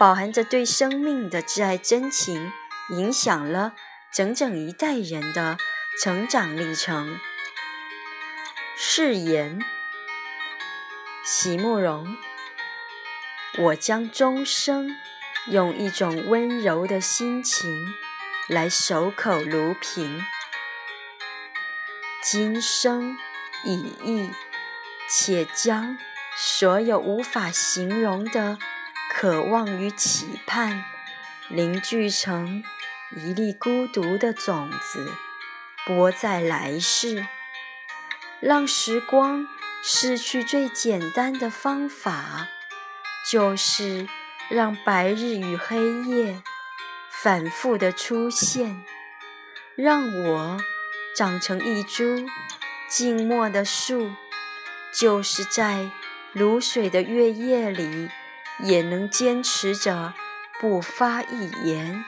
饱含着对生命的挚爱真情。影响了整整一代人的成长历程。誓言，席慕容，我将终生用一种温柔的心情来守口如瓶，今生已矣，且将所有无法形容的渴望与期盼凝聚成。一粒孤独的种子，播在来世，让时光失去最简单的方法，就是让白日与黑夜反复的出现，让我长成一株静默的树，就是在如水的月夜里，也能坚持着不发一言。